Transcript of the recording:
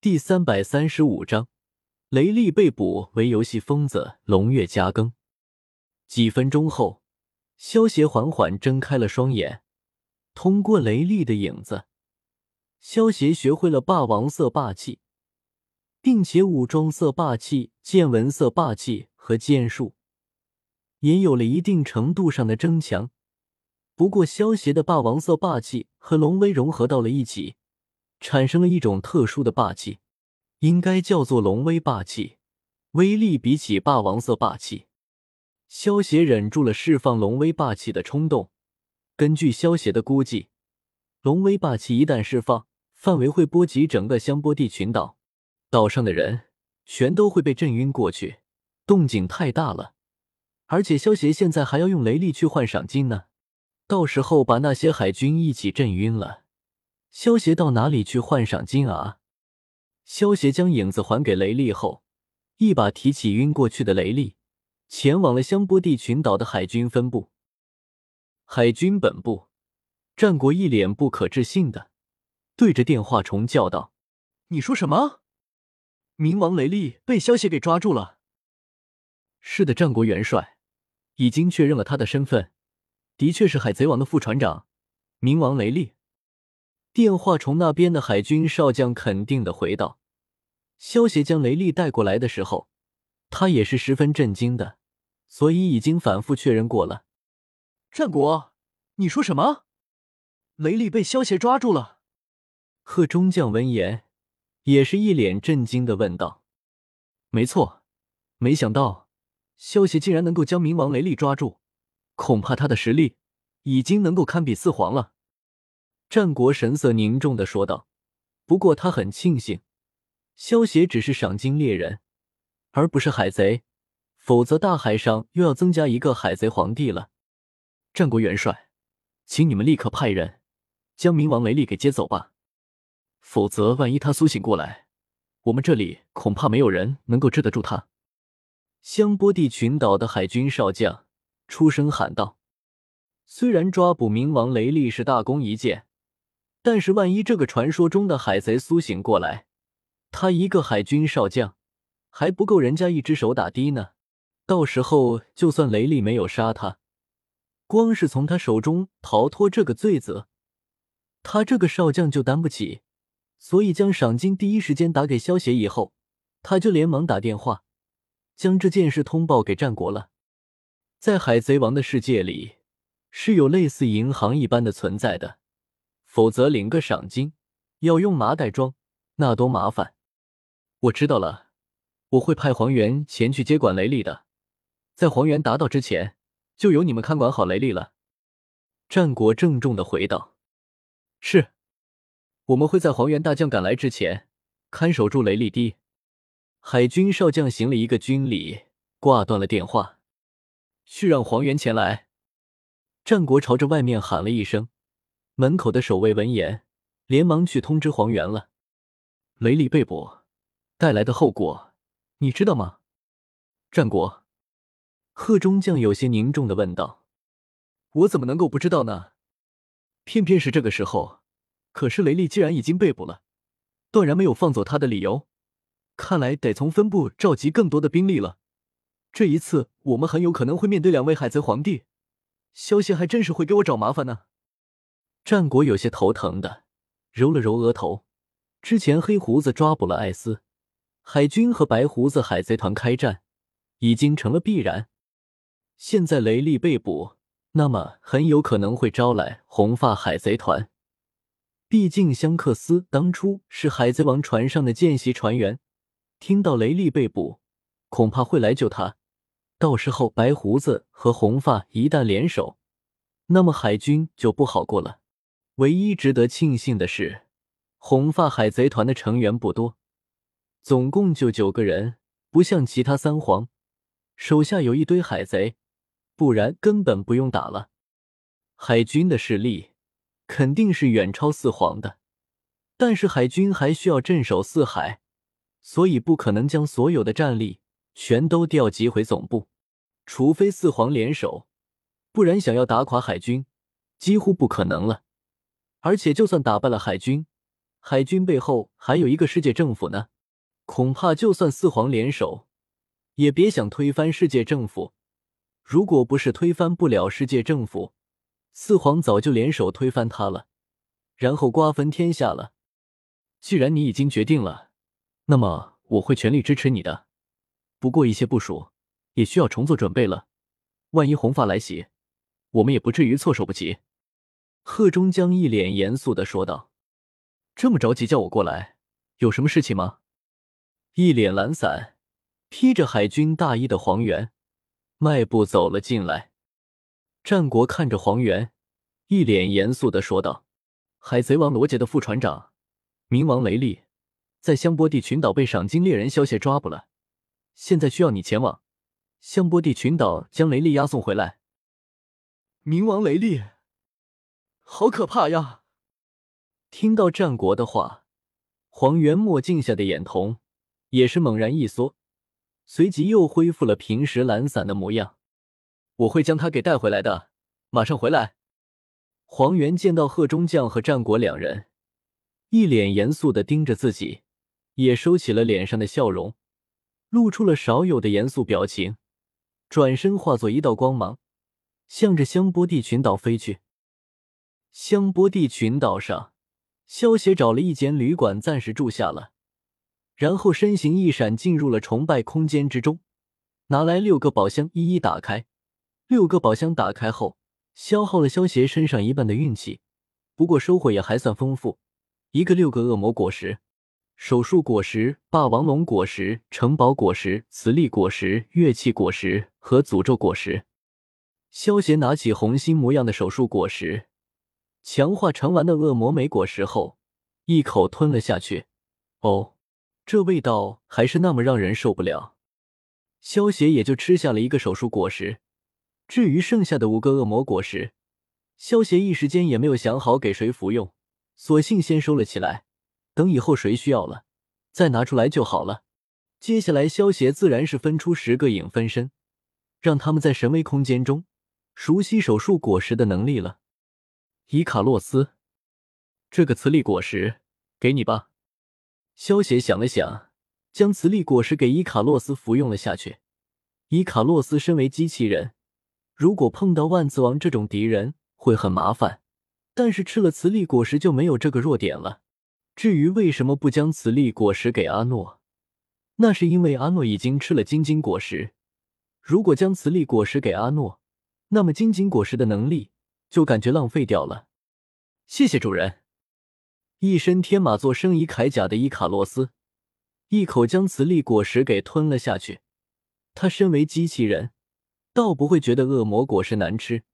第三百三十五章，雷利被捕为游戏疯子。龙月加更。几分钟后，萧协缓缓睁开了双眼。通过雷利的影子，萧协学会了霸王色霸气，并且武装色霸气、剑纹色霸气和剑术也有了一定程度上的增强。不过，萧协的霸王色霸气和龙威融合到了一起。产生了一种特殊的霸气，应该叫做龙威霸气，威力比起霸王色霸气。萧协忍住了释放龙威霸气的冲动。根据萧协的估计，龙威霸气一旦释放，范围会波及整个香波地群岛，岛上的人全都会被震晕过去，动静太大了。而且萧协现在还要用雷力去换赏金呢，到时候把那些海军一起震晕了。萧协到哪里去换赏金啊？萧协将影子还给雷利后，一把提起晕过去的雷利，前往了香波地群岛的海军分部。海军本部，战国一脸不可置信的对着电话虫叫道：“你说什么？冥王雷利被萧协给抓住了？”“是的，战国元帅已经确认了他的身份，的确是海贼王的副船长冥王雷利。”电话虫那边的海军少将肯定的回道：“萧协将雷利带过来的时候，他也是十分震惊的，所以已经反复确认过了。”战国，你说什么？雷利被萧协抓住了？贺中将闻言，也是一脸震惊的问道：“没错，没想到萧协竟然能够将冥王雷利抓住，恐怕他的实力已经能够堪比四皇了。”战国神色凝重的说道：“不过他很庆幸，萧协只是赏金猎人，而不是海贼，否则大海上又要增加一个海贼皇帝了。”战国元帅，请你们立刻派人将冥王雷利给接走吧，否则万一他苏醒过来，我们这里恐怕没有人能够治得住他。”香波地群岛的海军少将出声喊道：“虽然抓捕冥王雷利是大功一件。”但是，万一这个传说中的海贼苏醒过来，他一个海军少将还不够人家一只手打的呢。到时候，就算雷利没有杀他，光是从他手中逃脱这个罪责，他这个少将就担不起。所以，将赏金第一时间打给萧协以后，他就连忙打电话将这件事通报给战国了。在海贼王的世界里，是有类似银行一般的存在的。否则领个赏金要用麻袋装，那多麻烦。我知道了，我会派黄猿前去接管雷利的，在黄猿达到之前，就由你们看管好雷利了。战国郑重的回道：“是，我们会在黄猿大将赶来之前看守住雷利堤。”海军少将行了一个军礼，挂断了电话。去让黄猿前来。战国朝着外面喊了一声。门口的守卫闻言，连忙去通知黄猿了。雷利被捕带来的后果，你知道吗？战国，贺中将有些凝重的问道：“我怎么能够不知道呢？偏偏是这个时候。可是雷利既然已经被捕了，断然没有放走他的理由。看来得从分部召集更多的兵力了。这一次，我们很有可能会面对两位海贼皇帝。消息还真是会给我找麻烦呢。”战国有些头疼的揉了揉额头。之前黑胡子抓捕了艾斯，海军和白胡子海贼团开战已经成了必然。现在雷利被捕，那么很有可能会招来红发海贼团。毕竟香克斯当初是海贼王船上的见习船员，听到雷利被捕，恐怕会来救他。到时候白胡子和红发一旦联手，那么海军就不好过了。唯一值得庆幸的是，红发海贼团的成员不多，总共就九个人，不像其他三皇，手下有一堆海贼，不然根本不用打了。海军的实力肯定是远超四皇的，但是海军还需要镇守四海，所以不可能将所有的战力全都调集回总部，除非四皇联手，不然想要打垮海军，几乎不可能了。而且，就算打败了海军，海军背后还有一个世界政府呢。恐怕就算四皇联手，也别想推翻世界政府。如果不是推翻不了世界政府，四皇早就联手推翻他了，然后瓜分天下了。既然你已经决定了，那么我会全力支持你的。不过一些部署也需要重做准备了。万一红发来袭，我们也不至于措手不及。贺中江一脸严肃的说道：“这么着急叫我过来，有什么事情吗？”一脸懒散、披着海军大衣的黄猿迈步走了进来。战国看着黄猿，一脸严肃的说道：“海贼王罗杰的副船长冥王雷利，在香波地群岛被赏金猎人萧协抓捕了，现在需要你前往香波地群岛将雷利押送回来。”冥王雷利，好可怕呀！听到战国的话，黄猿墨镜下的眼瞳。也是猛然一缩，随即又恢复了平时懒散的模样。我会将他给带回来的，马上回来。黄猿见到贺中将和战国两人一脸严肃的盯着自己，也收起了脸上的笑容，露出了少有的严肃表情，转身化作一道光芒，向着香波地群岛飞去。香波地群岛上，萧协找了一间旅馆暂时住下了。然后身形一闪，进入了崇拜空间之中，拿来六个宝箱，一一打开。六个宝箱打开后，消耗了萧协身上一半的运气，不过收获也还算丰富。一个六个恶魔果实、手术果实、霸王龙果实、城堡果实、磁力果实、乐器果实和诅咒果实。萧协拿起红心模样的手术果实，强化成丸的恶魔莓果实后，一口吞了下去。哦。这味道还是那么让人受不了，萧协也就吃下了一个手术果实。至于剩下的五个恶魔果实，萧协一时间也没有想好给谁服用，索性先收了起来，等以后谁需要了再拿出来就好了。接下来，萧协自然是分出十个影分身，让他们在神威空间中熟悉手术果实的能力了。伊卡洛斯，这个磁力果实给你吧。萧协想了想，将磁力果实给伊卡洛斯服用了下去。伊卡洛斯身为机器人，如果碰到万磁王这种敌人会很麻烦，但是吃了磁力果实就没有这个弱点了。至于为什么不将磁力果实给阿诺，那是因为阿诺已经吃了晶晶果实。如果将磁力果实给阿诺，那么晶晶果实的能力就感觉浪费掉了。谢谢主人。一身天马座生仪铠甲的伊卡洛斯，一口将磁力果实给吞了下去。他身为机器人，倒不会觉得恶魔果实难吃。